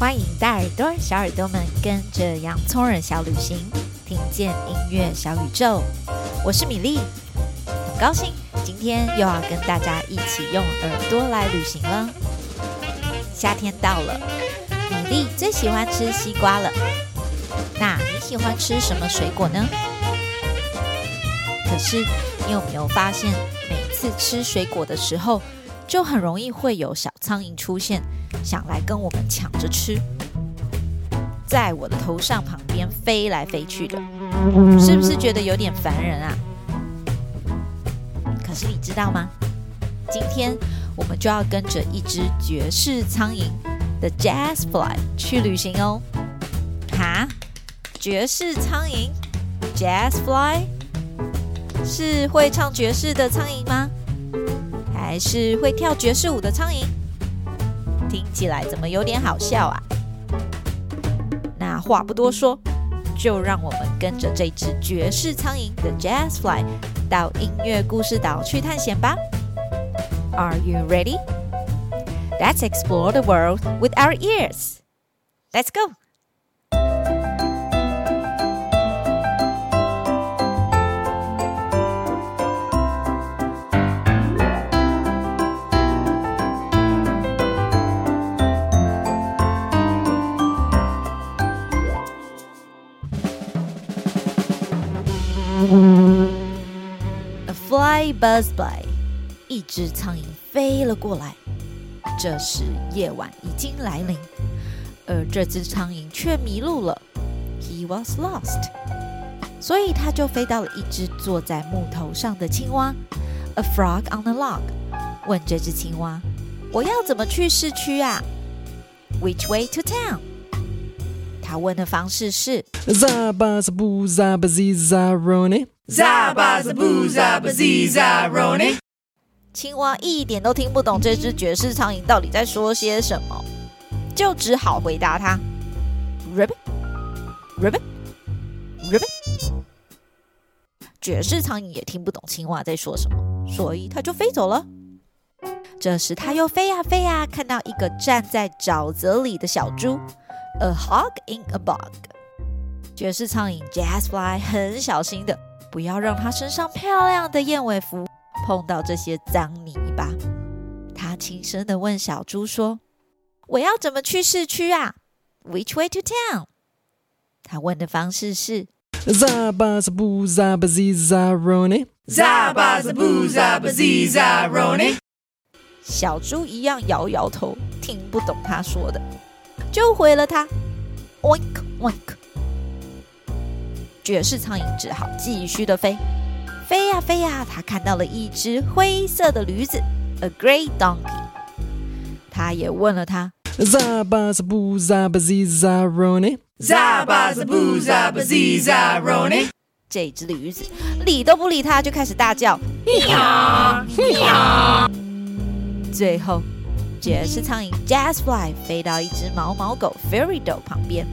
欢迎大耳朵、小耳朵们跟着洋葱人小旅行，听见音乐小宇宙。我是米粒，很高兴今天又要跟大家一起用耳朵来旅行了。夏天到了，米粒最喜欢吃西瓜了。那你喜欢吃什么水果呢？可是你有没有发现，每次吃水果的时候，就很容易会有小苍蝇出现？想来跟我们抢着吃，在我的头上旁边飞来飞去的，是不是觉得有点烦人啊？可是你知道吗？今天我们就要跟着一只爵士苍蝇，The Jazz Fly 去旅行哦。哈，爵士苍蝇，Jazz Fly 是会唱爵士的苍蝇吗？还是会跳爵士舞的苍蝇？听起来怎么有点好笑啊？那话不多说，就让我们跟着这只爵士苍蝇 The Jazz Fly 到音乐故事岛去探险吧。Are you ready? Let's explore the world with our ears. Let's go. Buzz by，一只苍蝇飞了过来。这时夜晚已经来临，而这只苍蝇却迷路了。He was lost，所以他就飞到了一只坐在木头上的青蛙，A frog on a log，问这只青蛙：“我要怎么去市区啊？”Which way to town？他问的方式是。巴兹扎罗尼，扎巴兹布扎巴兹扎罗尼。青蛙一点都听不懂这只爵士苍蝇到底在说些什么，就只好回答他：Ribbit, ribbit, ribbit。爵士苍蝇也听不懂青蛙在说什么，所以它就飞走了。这时它又飞呀飞呀，看到一个站在沼泽里的小猪，A hog in a bog。爵士苍蝇 Jazzfly 很小心的，不要让它身上漂亮的燕尾服碰到这些脏泥巴。他轻声的问小猪说：“我要怎么去市区啊？Which way to town？” 他问的方式是：“扎巴兹布扎巴兹扎罗尼，扎巴兹布扎巴兹扎罗尼。”小猪一样摇摇头，听不懂他说的，就回了他：“Oink oink。”爵士苍蝇只好继续的飞，飞呀飞呀，他看到了一只灰色的驴子，a grey donkey。他也问了他：扎巴兹布扎巴兹扎罗尼，扎巴兹布扎巴兹扎罗尼。这只驴子理都不理他，就开始大叫：呀呀！最后，爵士苍蝇 Jazzfly 飞到一只毛毛狗 Firidou 旁边，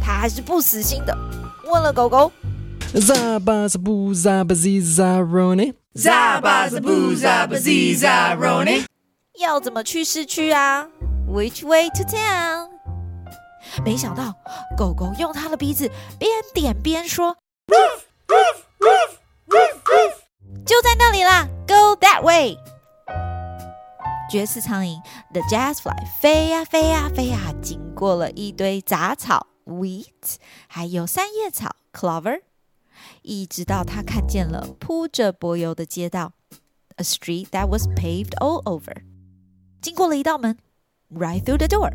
他还是不死心的。问了狗狗：“扎巴兹布扎巴兹扎罗尼，扎巴兹布扎巴兹扎罗尼，要怎么去市区啊？Which way to town？” 没想到狗狗用它的鼻子边点边说：“Roof, roof, roof, roof, roof，就在那里啦，Go that way。”绝世苍蝇 The Jazz Fly 飞呀飞呀飞呀，经过了一堆杂草。Wheat，还有三叶草，Clover，一直到他看见了铺着柏油的街道，A street that was paved all over。经过了一道门，Right through the door，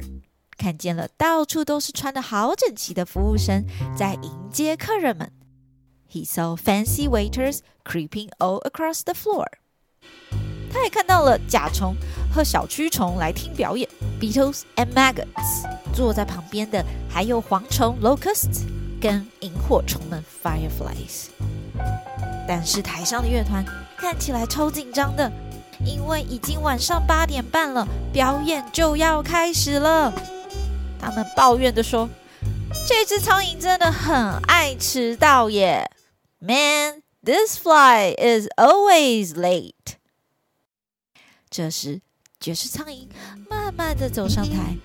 看见了到处都是穿得好整齐的服务生在迎接客人们。He saw fancy waiters creeping all across the floor。他也看到了甲虫和小蛆虫来听表演，Beetles and maggots。坐在旁边的还有蝗虫 locusts 跟萤火虫们 fireflies。但是台上的乐团看起来超紧张的，因为已经晚上八点半了，表演就要开始了。他们抱怨的说：“这只苍蝇真的很爱迟到耶！Man, this fly is always late。”这时，爵士苍蝇慢慢的走上台。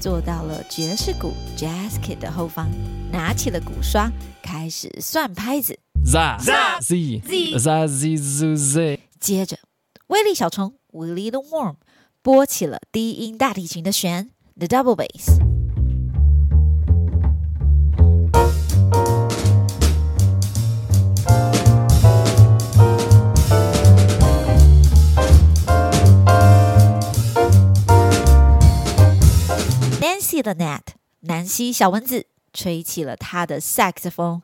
坐到了爵士鼓 Jazz Kit 的后方，拿起了鼓刷，开始算拍子。Z Z Z Z Z Z。接着，威力小虫 Willie the Worm 拨起了低音大提琴的弦 The Double Bass。See the net，南希小蚊子吹起了他的萨克斯风。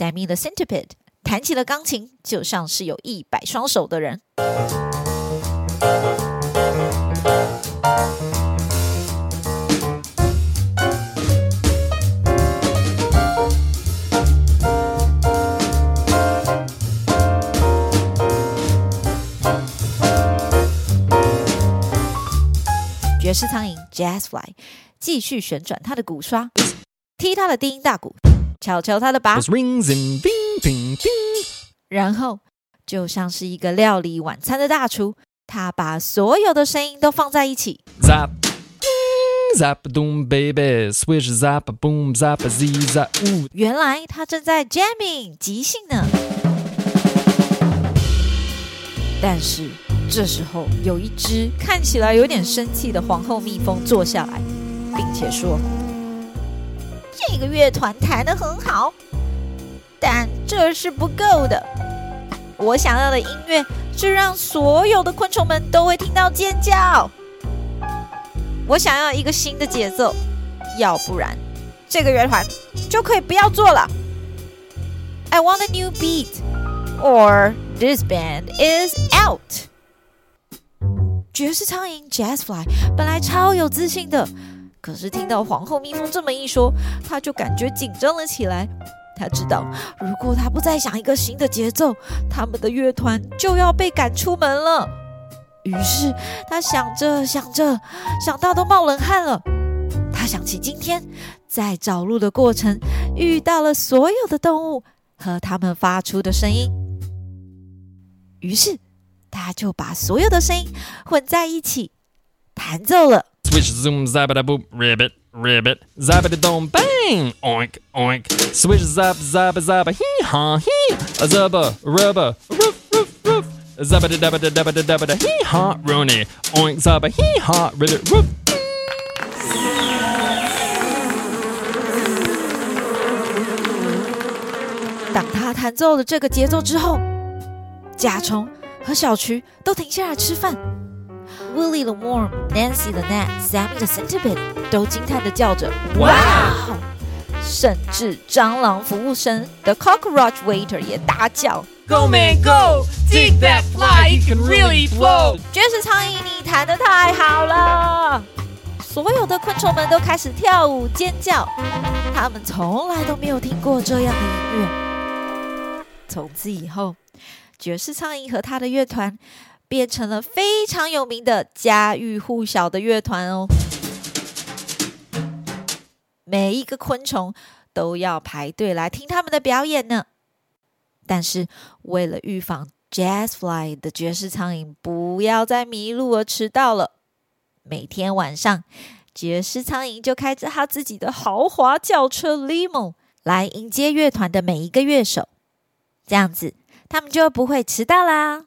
Sammy the Centipede 弹起了钢琴，就像是有一百双手的人。爵士苍蝇 Jazz Fly 继续旋转他的鼓刷，踢他的低音大鼓。敲敲他的把，然后就像是一个料理晚餐的大厨，他把所有的声音都放在一起。Zap, zap, boom, baby, swish, zap, boom, zap, z, zap。原来他正在 jamming 即兴呢。但是这时候，有一只看起来有点生气的皇后蜜蜂坐下来，并且说。这个乐团弹得很好，但这是不够的。我想要的音乐是让所有的昆虫们都会听到尖叫。我想要一个新的节奏，要不然这个乐团就可以不要做了。I want a new beat, or this band is out。爵士苍蝇 Jazzfly 本来超有自信的。可是听到皇后蜜蜂这么一说，他就感觉紧张了起来。他知道，如果他不再想一个新的节奏，他们的乐团就要被赶出门了。于是他想着想着，想到都冒冷汗了。他想起今天在找路的过程遇到了所有的动物和他们发出的声音，于是他就把所有的声音混在一起弹奏了。Switch zoom zabba boop ribbit ribbit zabba dom bang oink oink Switch zap zabba zabba hee ha hee zabba rubba roof roof roof zabba dabba dabba dabba hee ha rooney oink zabba hee ha ribbit roof。当他弹奏了这个节奏之后，甲虫和小蛆都停下来吃饭。Willie the Worm, Nancy the Gnat, Sammy the Centipede 都惊叹地叫着：“哇！”甚至蟑螂服务生 The Cockroach Waiter 也大叫：“Go man go! Dig that fly, you can really blow!” 爵士苍蝇，你弹得太好了！所有的昆虫们都开始跳舞尖叫，他们从来都没有听过这样的音乐。从此以后，爵士苍蝇和他的乐团。变成了非常有名的家喻户晓的乐团哦，每一个昆虫都要排队来听他们的表演呢。但是为了预防 Jazzfly 的爵士苍蝇不要再迷路而迟到了，每天晚上爵士苍蝇就开着他自己的豪华轿车 Limo 来迎接乐团的每一个乐手，这样子他们就不会迟到啦。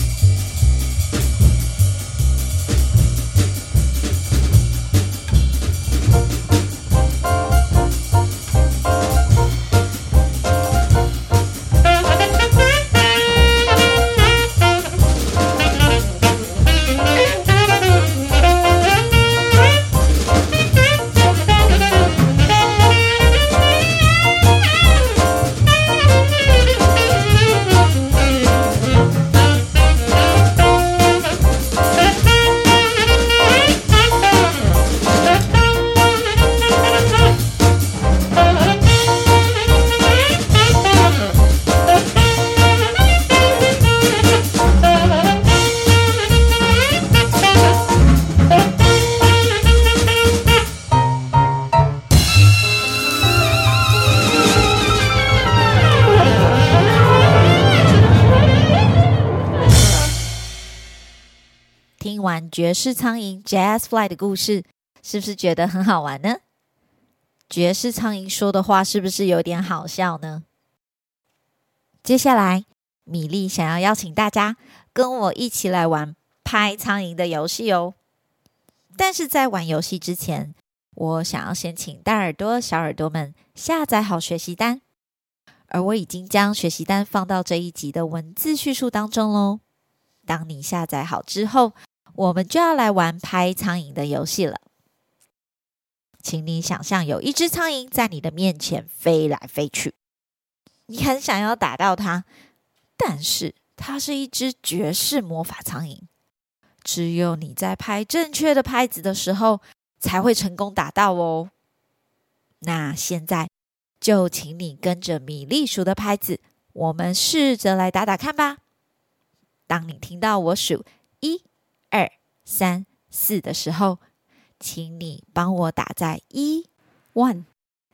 爵士苍蝇 Jazz Fly 的故事，是不是觉得很好玩呢？爵士苍蝇说的话是不是有点好笑呢？接下来，米莉想要邀请大家跟我一起来玩拍苍蝇的游戏哦。但是在玩游戏之前，我想要先请大耳朵、小耳朵们下载好学习单，而我已经将学习单放到这一集的文字叙述当中喽。当你下载好之后，我们就要来玩拍苍蝇的游戏了。请你想象有一只苍蝇在你的面前飞来飞去，你很想要打到它，但是它是一只绝世魔法苍蝇，只有你在拍正确的拍子的时候才会成功打到哦。那现在就请你跟着米粒鼠的拍子，我们试着来打打看吧。当你听到我数一、三、四的时候，请你帮我打在一、one，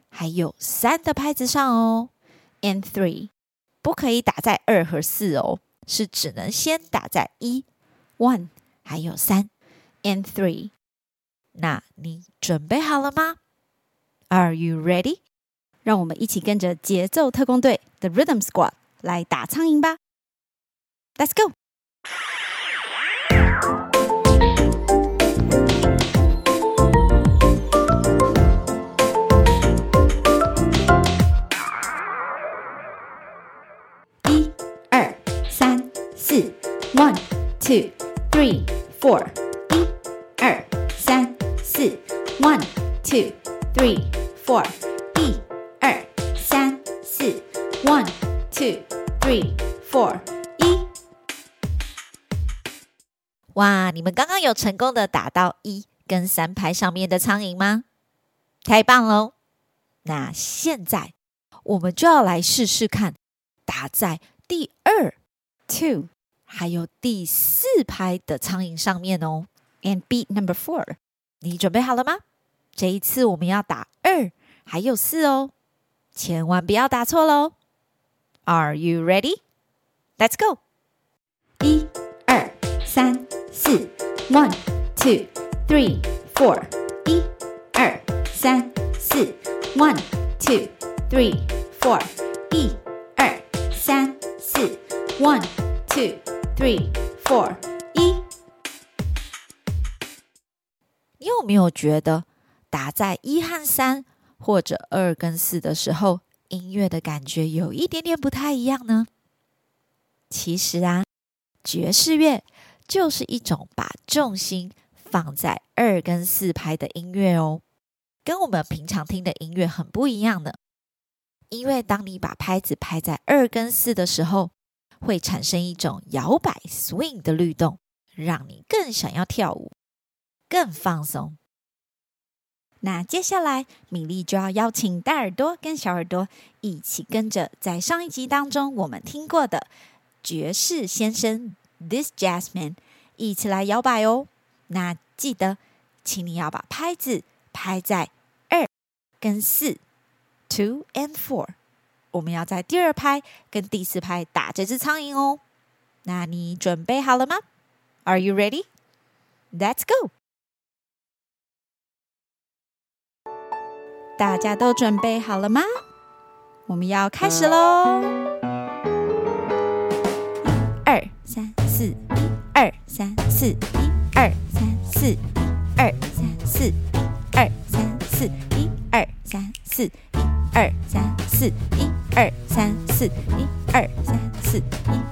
还有三的拍子上哦。And three，不可以打在二和四哦，是只能先打在一、one，还有三。And three，那你准备好了吗？Are you ready？让我们一起跟着节奏特工队 The Rhythm Squad 来打苍蝇吧。Let's go！，One、Two、Three、Four。一、二、三、四，One、Two、Three、Four。一、二、三、四，One、Two、Three、Four 一。哇！你们刚刚有成功的打到一跟三拍上面的苍蝇吗？太棒喽！那现在我们就要来试试看，打在第二 two 还有第四拍的苍蝇上面哦。And beat number four，你准备好了吗？这一次我们要打二还有四哦，千万不要打错喽！Are you ready? Let's go！一、二、三。四，one two three four，一、二、三、四，one two three four，一、二、三、四，one three four，一。你有没有觉得打在一和三或者二跟四的时候，音乐的感觉有一点点不太一样呢？其实啊，爵士乐。就是一种把重心放在二跟四拍的音乐哦，跟我们平常听的音乐很不一样的。因为当你把拍子拍在二跟四的时候，会产生一种摇摆 （swing） 的律动，让你更想要跳舞，更放松。那接下来，米莉就要邀请大耳朵跟小耳朵一起跟着在上一集当中我们听过的爵士先生。This Jazzman，一起来摇摆哦。那记得，请你要把拍子拍在二跟四，two and four。我们要在第二拍跟第四拍打这只苍蝇哦。那你准备好了吗？Are you ready? Let's go！大家都准备好了吗？我们要开始喽！四一二三四一二三四一二三四一二三四一二三四一二三四一二三四一四，一二三四一。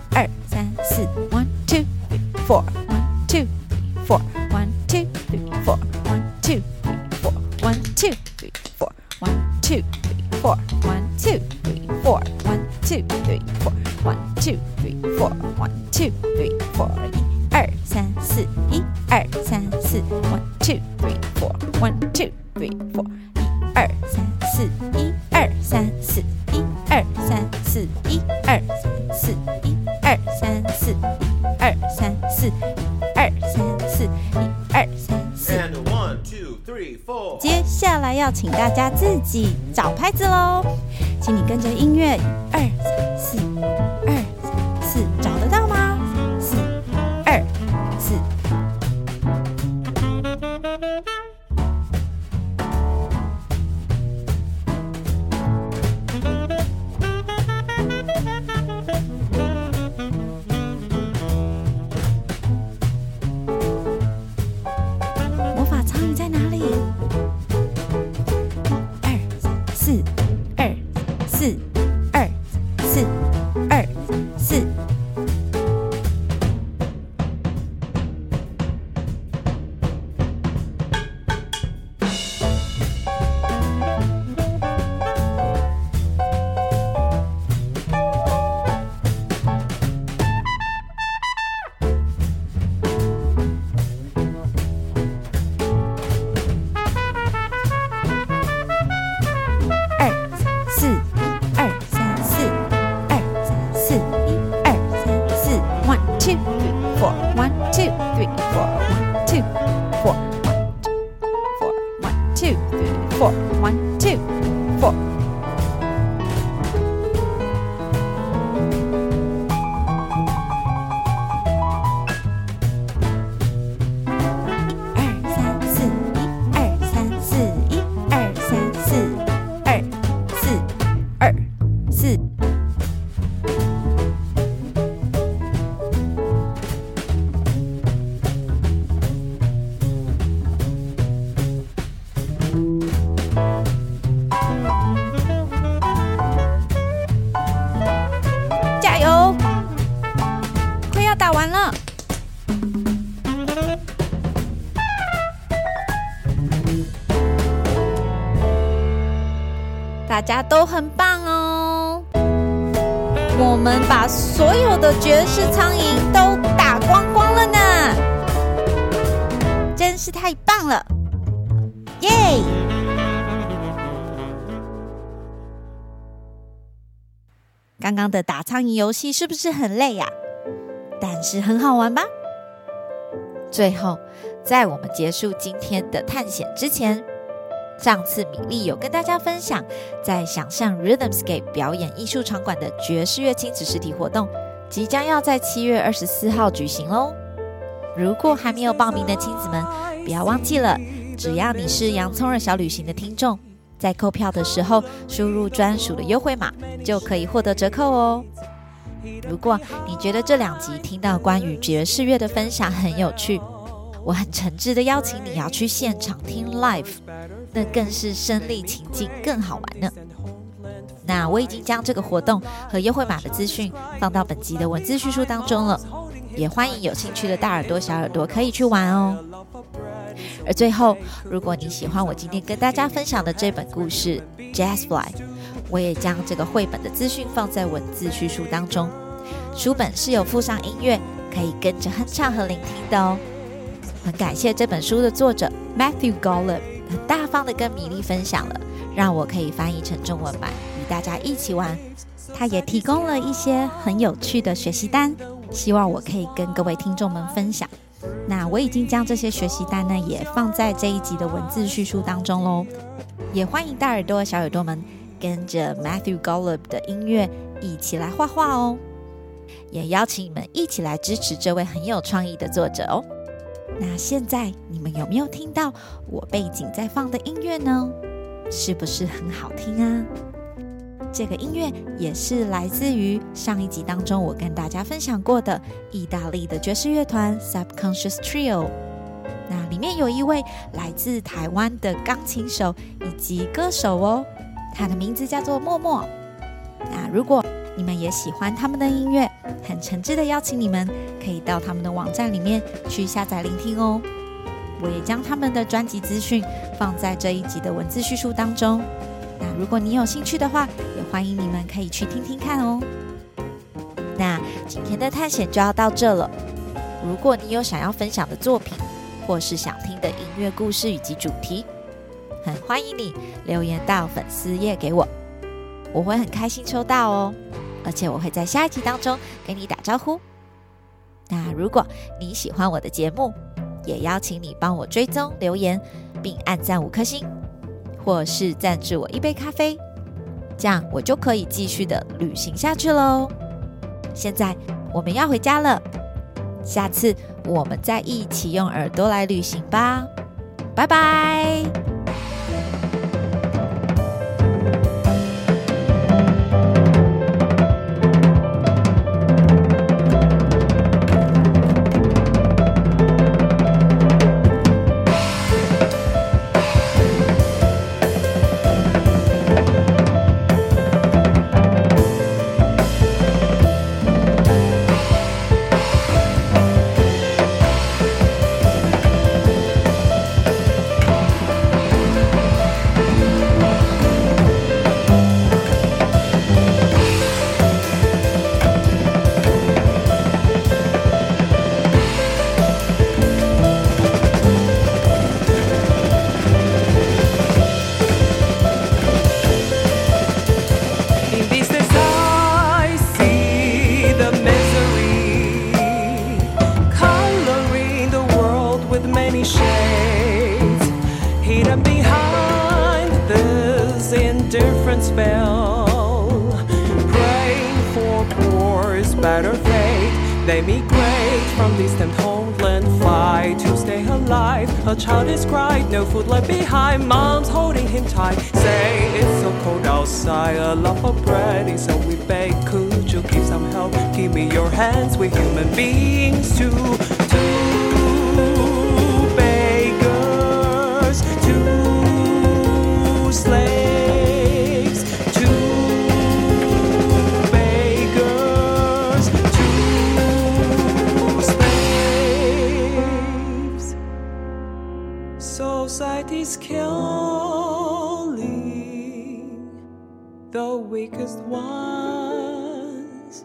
请大家自己找拍子喽，请你跟着音乐 two, three, four, one, two, four. 大家都很棒哦！我们把所有的绝世苍蝇都打光光了呢，真是太棒了！耶！刚刚的打苍蝇游戏是不是很累呀？但是很好玩吧？最后，在我们结束今天的探险之前，上次米粒有跟大家分享，在想象 Rhythmscape 表演艺术场馆的爵士乐亲子实体活动，即将要在七月二十四号举行喽。如果还没有报名的亲子们，不要忘记了，只要你是洋葱耳小旅行的听众，在购票的时候输入专属的优惠码，就可以获得折扣哦。如果你觉得这两集听到关于爵士乐的分享很有趣，我很诚挚的邀请你要去现场听 live，那更是身临其境，更好玩呢。那我已经将这个活动和优惠码的资讯放到本集的文字叙述当中了，也欢迎有兴趣的大耳朵、小耳朵可以去玩哦。而最后，如果你喜欢我今天跟大家分享的这本故事《Jazz Fly》，我也将这个绘本的资讯放在文字叙述当中。书本是有附上音乐，可以跟着哼唱和聆听的哦。很感谢这本书的作者 Matthew Golub 很大方的跟米粒分享了，让我可以翻译成中文版与大家一起玩。他也提供了一些很有趣的学习单，希望我可以跟各位听众们分享。那我已经将这些学习单呢也放在这一集的文字叙述当中喽。也欢迎大耳朵小耳朵们跟着 Matthew Golub 的音乐一起来画画哦。也邀请你们一起来支持这位很有创意的作者哦。那现在你们有没有听到我背景在放的音乐呢？是不是很好听啊？这个音乐也是来自于上一集当中我跟大家分享过的意大利的爵士乐团 Subconscious Trio。那里面有一位来自台湾的钢琴手以及歌手哦，他的名字叫做默默。那如果你们也喜欢他们的音乐，很诚挚的邀请你们可以到他们的网站里面去下载聆听哦。我也将他们的专辑资讯放在这一集的文字叙述当中。那如果你有兴趣的话，也欢迎你们可以去听听看哦。那今天的探险就要到这了。如果你有想要分享的作品，或是想听的音乐故事以及主题，很欢迎你留言到粉丝页给我，我会很开心抽到哦。而且我会在下一集当中跟你打招呼。那如果你喜欢我的节目，也邀请你帮我追踪留言，并按赞五颗星，或是赞助我一杯咖啡，这样我就可以继续的旅行下去喽。现在我们要回家了，下次我们再一起用耳朵来旅行吧，拜拜。Indifference fell. Praying for poor's better fate. They migrate from distant homeland, fly to stay alive. A child is cried, no food left behind. Mom's holding him tight. Say it's so cold outside, a lot of bread is all we bake. Could you give some help? Give me your hands, we're human beings too. Two Society's killing the weakest ones.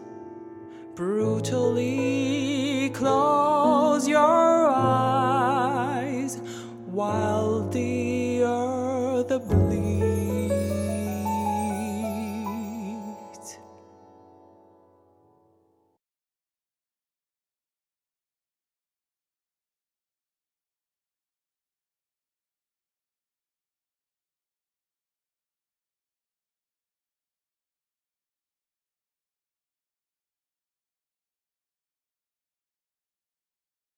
Brutally close your eyes while the.